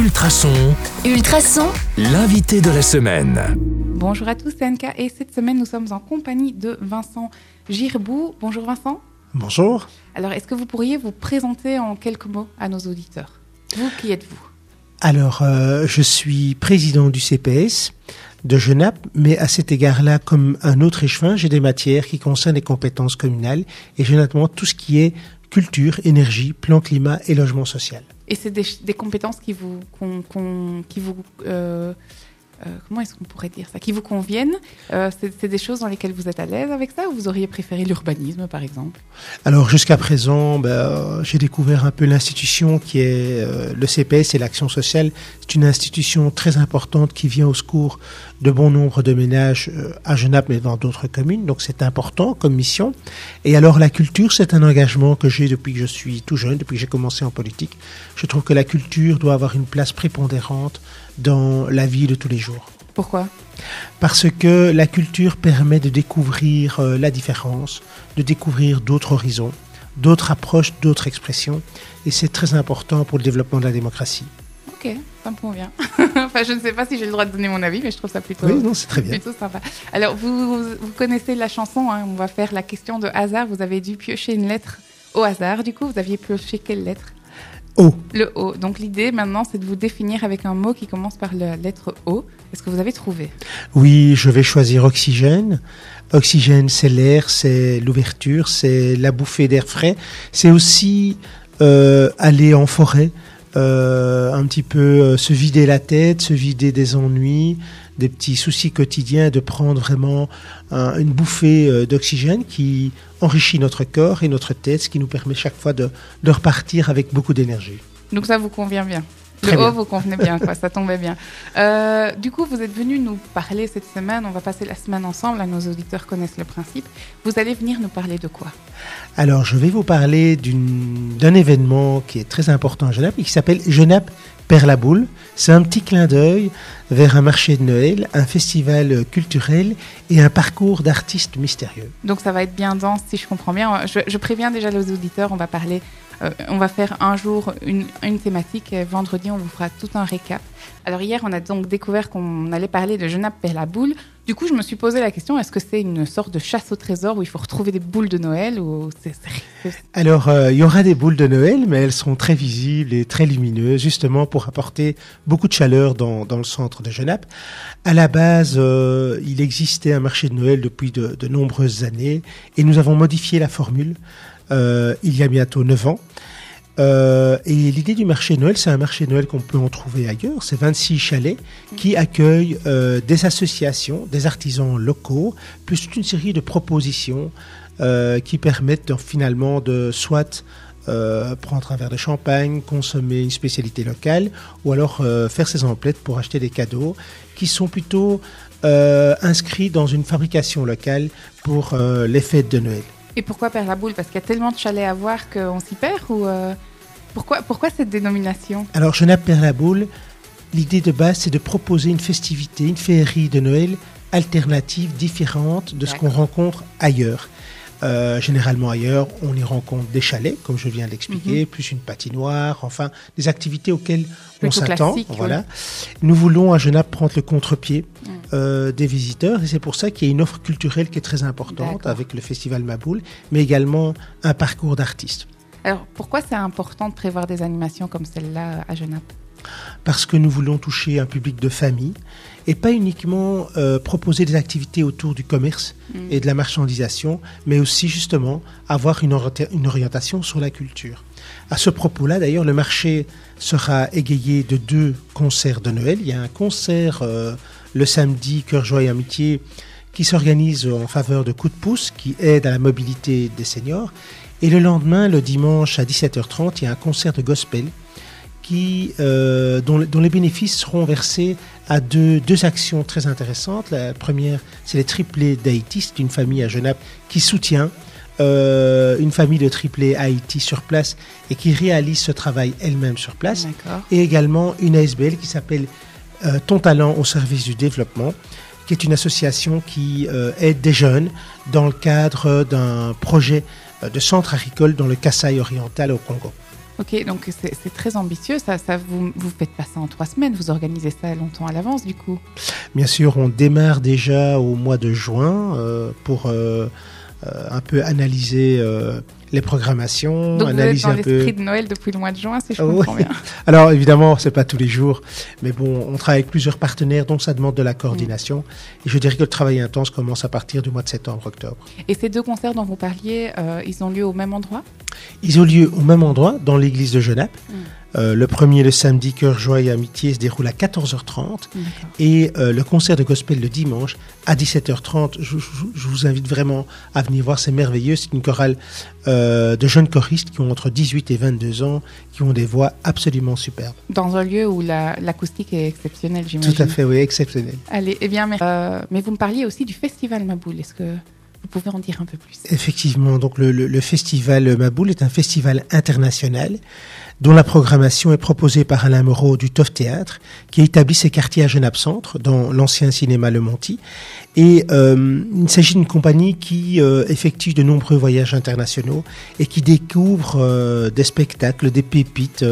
Ultrason, Ultrason, l'invité de la semaine. Bonjour à tous, c'est et cette semaine nous sommes en compagnie de Vincent Girbou. Bonjour Vincent. Bonjour. Alors est-ce que vous pourriez vous présenter en quelques mots à nos auditeurs? Vous, qui êtes-vous? Alors, euh, je suis président du CPS de Genappe, mais à cet égard-là, comme un autre échevin, j'ai des matières qui concernent les compétences communales et j'ai notamment tout ce qui est culture, énergie, plan climat et logement social. Et c'est des, des compétences qui vous, vous euh, comment est-ce qu'on pourrait dire ça? Qui vous conviennent? Euh, c'est, des choses dans lesquelles vous êtes à l'aise avec ça ou vous auriez préféré l'urbanisme par exemple? Alors jusqu'à présent, ben, euh, j'ai découvert un peu l'institution qui est euh, le CPS et l'action sociale. C'est une institution très importante qui vient au secours de bon nombre de ménages euh, à Genappe mais dans d'autres communes. Donc c'est important comme mission. Et alors la culture, c'est un engagement que j'ai depuis que je suis tout jeune, depuis que j'ai commencé en politique. Je trouve que la culture doit avoir une place prépondérante dans la vie de tous les jours Pourquoi? Parce que la culture permet de découvrir euh, la différence, de découvrir d'autres horizons, d'autres approches, d'autres expressions, et c'est très important pour le développement de la démocratie. Ok, ça me convient. enfin, je ne sais pas si j'ai le droit de donner mon avis, mais je trouve ça plutôt, Oui, non, c'est très bien. plutôt sympa. Alors, vous, vous, vous connaissez la chanson, hein, on va faire la question de hasard. Vous avez dû piocher une lettre au hasard. Du coup, vous aviez pioché quelle lettre? O. Le O. Donc, l'idée maintenant, c'est de vous définir avec un mot qui commence par la lettre O. Est-ce que vous avez trouvé? Oui, je vais choisir oxygène. Oxygène, c'est l'air, c'est l'ouverture, c'est la bouffée d'air frais. C'est aussi euh, aller en forêt, euh, un petit peu euh, se vider la tête, se vider des ennuis, des petits soucis quotidiens, de prendre vraiment un- une bouffée euh, d'oxygène qui enrichit notre corps et notre tête, ce qui nous permet chaque fois de, de repartir avec beaucoup d'énergie. Donc, ça vous convient bien Très le bien. O vous convenait bien, quoi, ça tombait bien. Euh, du coup, vous êtes venu nous parler cette semaine. On va passer la semaine ensemble. Là, nos auditeurs connaissent le principe. Vous allez venir nous parler de quoi? Alors, je vais vous parler d'un événement qui est très important à Genappe et qui s'appelle Genappe perd la boule. C'est un petit clin d'œil vers un marché de Noël, un festival culturel et un parcours d'artistes mystérieux. Donc ça va être bien dense si je comprends bien. Je, je préviens déjà les auditeurs, on va parler, euh, on va faire un jour une, une thématique. et vendredi, on vous fera tout un récap. Alors hier, on a donc découvert qu'on allait parler de Genappe perd la boule. Du coup, je me suis posé la question est-ce que c'est une sorte de chasse au trésor où il faut retrouver des boules de Noël ou c'est Alors, euh, il y aura des boules de Noël, mais elles seront très visibles et très lumineuses, justement pour apporter beaucoup de chaleur dans, le centre de Genappe. À la base, euh, il existait un marché de Noël depuis de, de nombreuses années, et nous avons modifié la formule euh, il y a bientôt 9 ans. Euh, et l'idée du marché de Noël, c'est un marché de Noël qu'on peut en trouver ailleurs. C'est 26 chalets qui accueillent euh, des associations, des artisans locaux, plus toute une série de propositions euh, qui permettent finalement de soit prendre un verre de champagne, consommer une spécialité locale, ou alors faire ses emplettes pour acheter des cadeaux qui sont plutôt inscrits dans une fabrication locale pour les fêtes de Noël. Et pourquoi perdre la boule? Parce qu'il y a tellement de chalets à voir qu'on s'y perd ou euh, pourquoi, pourquoi cette dénomination Alors, Genappe perd la boule. L'idée de base, c'est de proposer une festivité, une féerie de Noël alternative, différente de ce qu'on rencontre ailleurs. Euh, généralement ailleurs, on y rencontre des chalets, comme je viens de l'expliquer, plus une patinoire, enfin des activités auxquelles on s'attend. Voilà. Nous voulons à Genappe prendre le contre-pied Mm. euh, des visiteurs et c'est pour ça qu'il y a une offre culturelle qui est très importante avec le festival Maboule, mais également un parcours d'artistes. Alors pourquoi c'est important de prévoir des animations comme celle-là à Genappe parce que nous voulons toucher un public de famille et pas uniquement euh, proposer des activités autour du commerce et de la marchandisation, mais aussi justement avoir une orientation sur la culture. À ce propos-là, d'ailleurs, le marché sera égayé de deux concerts de Noël. Il y a un concert euh, le samedi, Cœur, Joie et Amitié, qui s'organise en faveur de Coup de pouce, qui aide à la mobilité des seniors. Et le lendemain, le dimanche à 17h30, il y a un concert de gospel qui, euh, dont, dont les bénéfices seront versés à deux, deux actions très intéressantes. La première, c'est les triplés d'Haïti. C'est une famille à Genappe qui soutient euh, une famille de triplés à Haïti sur place et qui réalise ce travail elle-même sur place. Et également une ASBL qui s'appelle euh, Ton talent au service du développement, qui est une association qui aide des jeunes dans le cadre d'un projet de centre agricole dans le Kasaï oriental au Congo. Ok, donc c'est très ambitieux. Ça, ça vous vous faites pas ça en trois semaines. Vous organisez ça longtemps à l'avance, du coup. Bien sûr, on démarre déjà au mois de juin euh, pour euh, euh, un peu analyser euh, les programmations, Donc vous êtes analyser dans un peu. l'esprit de Noël depuis le mois de juin, si je Ah comprends bien. Alors évidemment, c'est pas tous les jours, mais bon, on travaille avec plusieurs partenaires, donc ça demande de la coordination. Et je dirais que le travail intense commence à partir du mois de septembre-octobre. Et ces deux concerts dont vous parliez, euh, ils ont lieu au même endroit? Ils ont lieu au même endroit, dans l'église de Genappe. Mm. Euh, le premier, le samedi, Cœur, Joie et Amitié, se déroule à 14h30. D'accord. Et euh, le concert de gospel le dimanche à 17h30. Je, je- je vous invite vraiment à venir voir, c'est merveilleux. C'est une chorale euh, de jeunes choristes qui ont entre 18 et 22 ans, qui ont des voix absolument superbes. Dans un lieu où la- l'acoustique est exceptionnelle, j'imagine. Tout à fait, oui, exceptionnel. Allez, eh bien, merci. Euh, mais vous me parliez aussi du festival Maboul. Est-ce que vous pouvez en dire un peu plus? Effectivement, donc le, le- le festival Maboul est un festival international dont la programmation est proposée par Alain Moreau du Toff Théâtre, qui a établi ses quartiers à Genappe Centre, dans l'ancien cinéma Le Monty. Et euh, il s'agit d'une compagnie qui euh, effectue de nombreux voyages internationaux et qui découvre euh, des spectacles, des pépites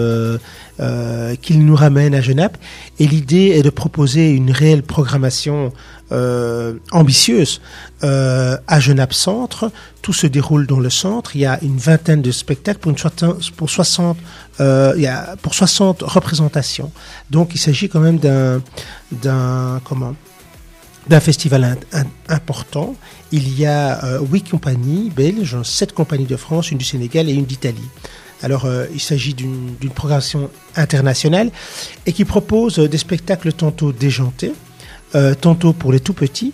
euh, qu'il nous ramène à Genappe. Et l'idée est de proposer une réelle programmation euh, ambitieuse euh, à Genappe Centre. Tout se déroule dans le centre. Il y a une vingtaine de spectacles pour, une soixante- pour 60 euh, il y a pour 60 représentations. Donc il s'agit quand même d'un d'un comment d'un festival important. Il y a huit compagnies belges, sept compagnies de France, une du Sénégal et une d'Italie. Alors, euh, il s'agit d'une programmation internationale et qui propose euh, des spectacles tantôt déjantés, euh, tantôt pour les tout petits.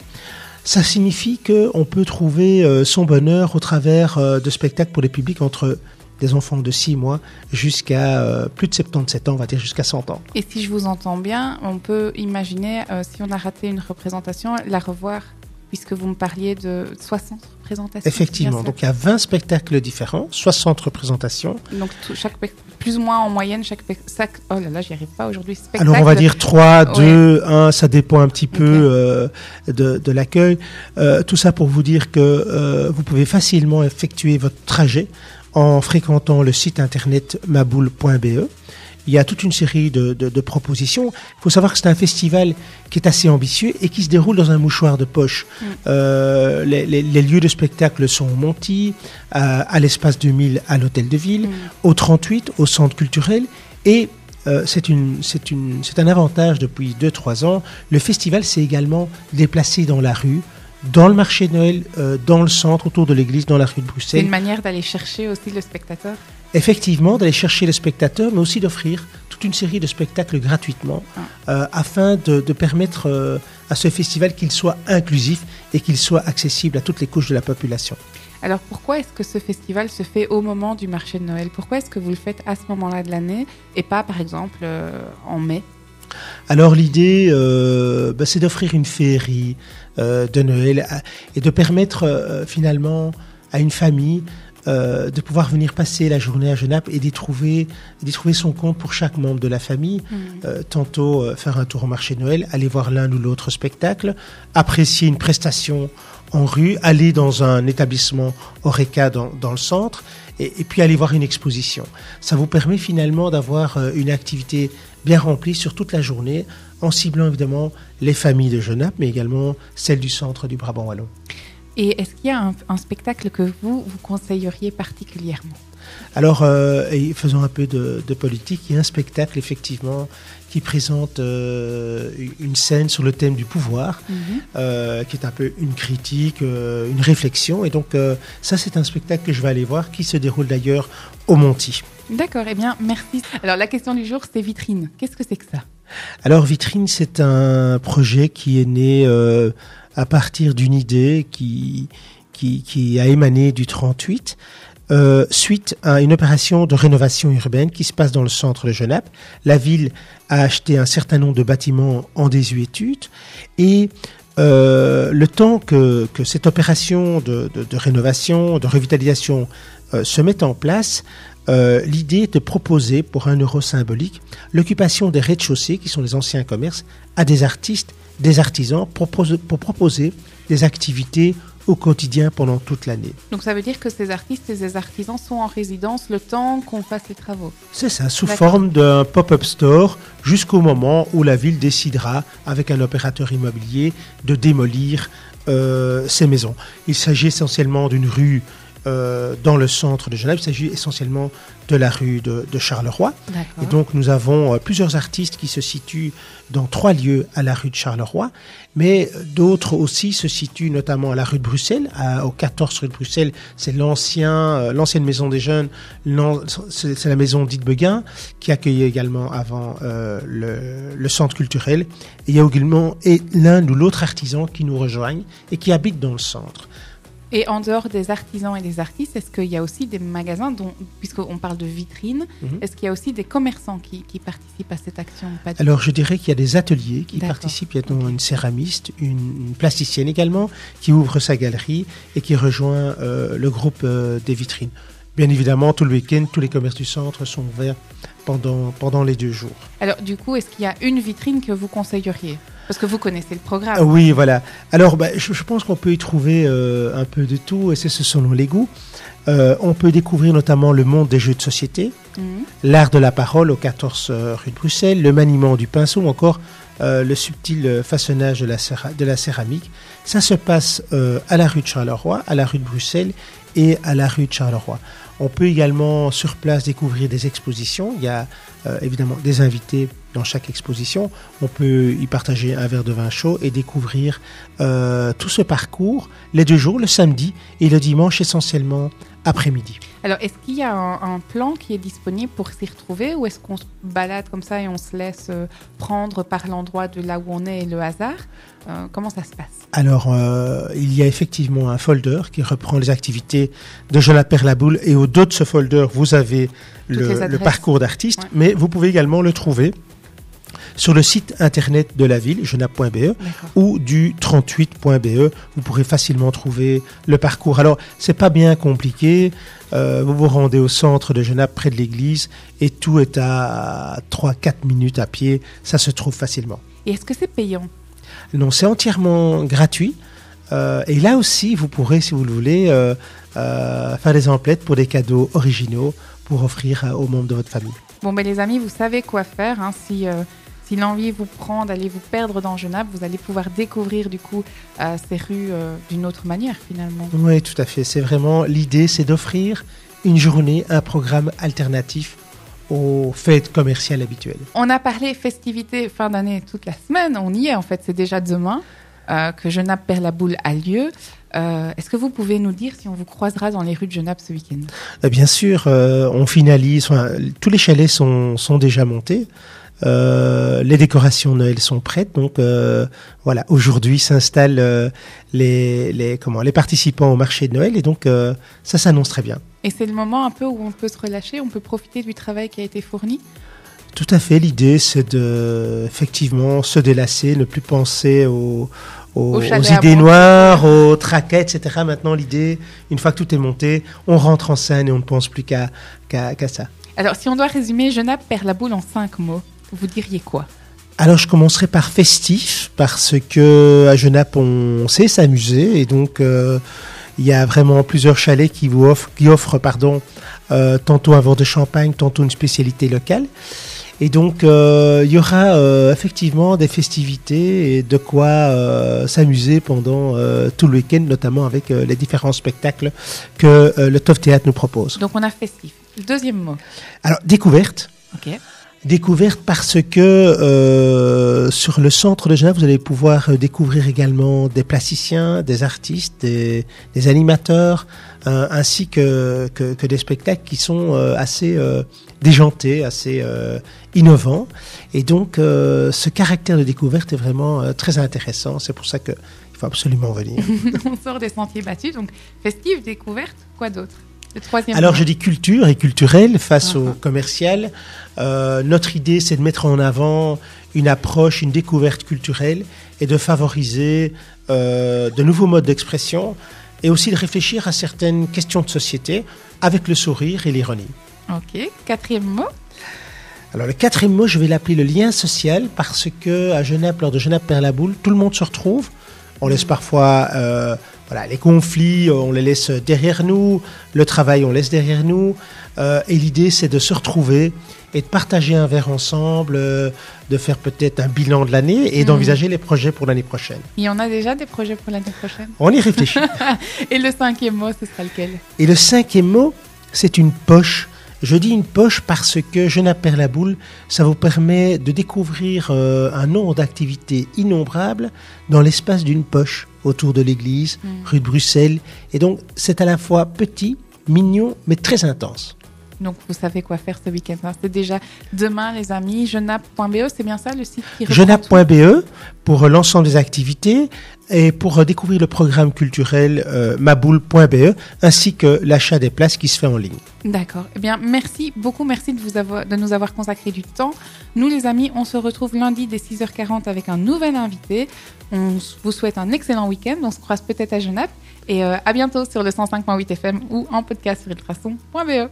Ça signifie qu'on peut trouver son bonheur au travers de spectacles pour les publics entre des enfants de 6 mois jusqu'à plus de 77 ans, on va dire jusqu'à 100 ans. Et si je vous entends bien, on peut imaginer, si on a raté une représentation, la revoir, puisque vous me parliez de 60 représentations. Effectivement, donc il y a 20 spectacles différents, 60 représentations. Donc, tout- chaque, plus ou moins en moyenne, chaque, sac- Oh là là, j'y arrive pas aujourd'hui. Alors on va dire 3, Ouais. 2, 1, ça dépend un petit peu euh, de, de l'accueil. Euh, tout ça pour vous dire que euh, vous pouvez facilement effectuer votre trajet en fréquentant le site internet maboule.be. Il y a toute une série de, de- de propositions. Il faut savoir que c'est un festival qui est assez ambitieux et qui se déroule dans un mouchoir de poche. Mm. Euh, les, les- les lieux de spectacle sont au Monty, à, à l'espace 2000 à l'hôtel de ville, Mm. au 38 au centre culturel et euh, c'est c'est c'est un avantage depuis 2-3 ans. Le festival s'est également déplacé dans la rue, dans le marché de Noël, euh, dans le centre, autour de l'église, dans la rue de C'est Bruxelles. une manière d'aller chercher aussi le spectateur. Effectivement, d'aller chercher les spectateurs, mais aussi d'offrir toute une série de spectacles gratuitement, euh, afin de, de permettre euh, à ce festival qu'il soit inclusif et qu'il soit accessible à toutes les couches de la population. Alors pourquoi est-ce que ce festival se fait au moment du marché de Noël? Pourquoi est-ce que vous le faites à ce moment-là de l'année et pas par exemple euh, en mai? Alors l'idée, euh, bah, c'est d'offrir une féerie euh, de Noël à- et de permettre euh, finalement à une famille euh, de pouvoir venir passer la journée à Genappe et d'y trouver, d'y trouver son compte pour chaque membre de la famille. Euh, tantôt euh, faire un tour au marché de Noël, aller voir l'un ou l'autre spectacle, apprécier une prestation en rue, aller dans un établissement Oreca dans, dans le centre, et, et puis aller voir une exposition. Ça vous permet finalement d'avoir euh, une activité bien remplie sur toute la journée, en ciblant évidemment les familles de Genappe, mais également celles du centre du Brabant Wallon. Et est-ce qu'il y a un, un spectacle que vous, vous conseilleriez particulièrement? Alors, euh, et faisons un peu de, de politique. Il y a un spectacle, effectivement, qui présente euh, une scène sur le thème du pouvoir, euh, qui est un peu une critique, euh, une réflexion. Et donc, ça, c'est un spectacle que je vais aller voir, qui se déroule d'ailleurs au Monty. D'accord, eh bien merci. Alors la question du jour, c'est vitrine. Qu'est-ce que c'est que ça? Alors, Vitrine, c'est un projet qui est né à partir d'une idée qui, qui, a émané du 38. euh, suite à une opération de rénovation urbaine qui se passe dans le centre de Genappe. La ville a acheté un certain nombre de bâtiments en désuétude et euh, le temps que, que cette opération de, de- de rénovation, de revitalisation euh, se mette en place, euh, l'idée est de proposer pour un euro symbolique l'occupation des rez-de-chaussée, qui sont les anciens commerces, à des artistes, des artisans, pour proposer des activités au quotidien pendant toute l'année. Donc ça veut dire que ces artistes et ces artisans sont en résidence le temps qu'on fasse les travaux. C'est ça, sous forme d'un pop-up store jusqu'au moment où la ville décidera, avec un opérateur immobilier, de démolir euh, ces maisons. Il s'agit essentiellement d'une rue euh, dans le centre de Genève, il s'agit essentiellement de la rue de, de Charleroi. Et donc nous avons euh, plusieurs artistes qui se situent dans trois lieux à la rue de Charleroi, mais euh, d'autres aussi se situent notamment à la rue de Bruxelles, à- au 14 rue de Bruxelles. C'est l'ancien, euh, l'ancienne maison des jeunes, c'est la maison dite Beguin qui accueillait également avant le, le centre culturel. Et il y a également l'un ou l'autre artisan qui nous rejoignent et qui habite dans le centre. Et en dehors des artisans et des artistes, est-ce qu'il y a aussi des magasins, dont, puisqu'on parle de vitrines, Mhm. est-ce qu'il y a aussi des commerçants qui, qui participent à cette action Pas Alors je dirais qu'il y a des ateliers qui participent. Il y a donc une céramiste, une, une plasticienne également, qui ouvre sa galerie et qui rejoint euh, le groupe euh, des vitrines. Bien évidemment, tout le week-end, tous les commerces du centre sont ouverts pendant, pendant les deux jours. Alors du coup, est-ce qu'il y a une vitrine que vous conseilleriez? Parce que vous connaissez le programme. Oui, voilà. Alors, bah, je, je pense qu'on peut y trouver euh, un peu de tout, et c'est ce selon les goûts. Euh, on peut découvrir notamment le monde des jeux de société, Mhm. l'art de la parole au 14 euh, rue de Bruxelles, le maniement du pinceau ou encore euh, le subtil façonnage de la, de la céramique. Ça se passe à la rue de Charleroi, à la rue de Bruxelles et à la rue de Charleroi. On peut également sur place découvrir des expositions. Il y a évidemment des invités dans chaque exposition. On peut y partager un verre de vin chaud et découvrir euh, tout ce parcours les deux jours, le samedi et le dimanche essentiellement après-midi. Alors, est-ce qu'il y a un, un plan qui est disponible pour s'y retrouver ou est-ce qu'on se balade comme ça et on se laisse euh, prendre par l'endroit de là où on est et le hasard? Euh, Comment ça se passe? Alors, euh, il y a effectivement un folder qui reprend les activités de Jonathan Perlaboule et au dos de ce folder, vous avez le, parcours d'artiste, Ouais. mais vous pouvez également le trouver sur le site internet de la ville, D'accord. ou du 38.be. Vous pourrez facilement trouver le parcours. Alors, c'est pas bien compliqué. Euh, vous vous rendez au centre de Genappe, près de l'église, et tout est à 3-4 minutes à pied. Ça se trouve facilement. Et est-ce que c'est payant? Non, c'est entièrement gratuit. Euh, et là aussi, vous pourrez, si vous le voulez, euh, faire des emplettes pour des cadeaux originaux pour offrir euh, aux membres de votre famille. Bon, ben les amis, vous savez quoi faire. hein. si euh, si l'envie vous prend d'aller vous perdre dans Genappe, vous allez pouvoir découvrir du coup euh, ces rues euh, d'une autre manière finalement. Oui, tout à fait. C'est vraiment l'idée, c'est d'offrir une journée, un programme alternatif aux fêtes commerciales habituelles. On a parlé festivités fin d'année toute la semaine. On y est en fait. C'est déjà demain euh, que Genappe perd la boule a lieu. Euh, Est-ce que vous pouvez nous dire si on vous croisera dans les rues de Genappe ce week-end? Euh, Bien sûr, euh, on finalise, enfin, tous les chalets sont, sont déjà montés. Euh, les décorations Noël sont prêtes, donc euh, voilà. Aujourd'hui s'installent euh, les, les comment les participants au marché de Noël et donc ça s'annonce très bien. Et c'est le moment un peu où on peut se relâcher, on peut profiter du travail qui a été fourni? Tout à fait. L'idée, c'est de effectivement se délasser, ne plus penser aux, aux, idées noires, aux traquets, etc. Maintenant, l'idée, une fois que tout est monté, on rentre en scène et on ne pense plus qu'à qu'à ça. Alors, si on doit résumer Genappe perd la boule en cinq mots, vous diriez quoi? Alors, je commencerai par festif, parce que à Genappe, on sait s'amuser, et donc euh, il y a vraiment plusieurs chalets qui vous offrent, qui offrent pardon, euh, tantôt un verre de champagne, tantôt une spécialité locale. Et donc, euh, il y aura euh, effectivement des festivités et de quoi euh, s'amuser pendant tout le week-end, notamment avec les différents spectacles que le Toff Théâtre nous propose. Donc, on a festif. Deuxième mot. Alors, découverte. Ok. Découverte parce que euh, sur le centre de Genève, vous allez pouvoir euh, découvrir également des plasticiens, des artistes, des, animateurs, euh, ainsi que, que, que des spectacles qui sont euh, assez déjantés, assez innovants. Et donc, ce caractère de découverte est vraiment très intéressant. C'est pour ça qu'il faut absolument venir. on sort des sentiers battus. Donc, festif, découverte, quoi d'autre? Le Alors je dis culture et culturel face au Mhm. commercial. Euh, notre idée, c'est de mettre en avant une approche, une découverte culturelle et de favoriser euh, de nouveaux modes d'expression et aussi de réfléchir à certaines questions de société avec le sourire et l'ironie. Ok. Quatrième mot. Alors le quatrième mot, je vais l'appeler le lien social parce que à Genappe, lors de Genappe perd la boule, tout le monde se retrouve. On laisse parfois euh, voilà, les conflits, on les laisse derrière nous, le travail, on laisse derrière nous. Euh, et l'idée, c'est de se retrouver et de partager un verre ensemble, euh, de faire peut-être un bilan de l'année et Mhm. d'envisager les projets pour l'année prochaine. Il y en a déjà des projets pour l'année prochaine? On y réfléchit. Et le cinquième mot, ce sera lequel? Et le cinquième mot, c'est une poche. Je dis une poche parce que Genappe Père la Boule, ça vous permet de découvrir euh, un nombre d'activités innombrables dans l'espace d'une poche autour de l'église, Mm. rue de Bruxelles. Et donc, c'est à la fois petit, mignon, mais très intense. Donc, vous savez quoi faire ce week-end. hein. C'est déjà demain, les amis. Genappe.be, c'est bien ça le site qui Genappe.be pour l'ensemble des activités et pour découvrir le programme culturel euh, maboule.be ainsi que l'achat des places qui se fait en ligne. D'accord. Eh bien, merci beaucoup. Merci de, vous avoir, de nous avoir consacré du temps. Nous, les amis, on se retrouve lundi dès 6h40 avec un nouvel invité. On vous souhaite un excellent week-end. On se croise peut-être à Genappe. Et euh, à bientôt sur le 105.8 FM ou en podcast sur ultrason.be.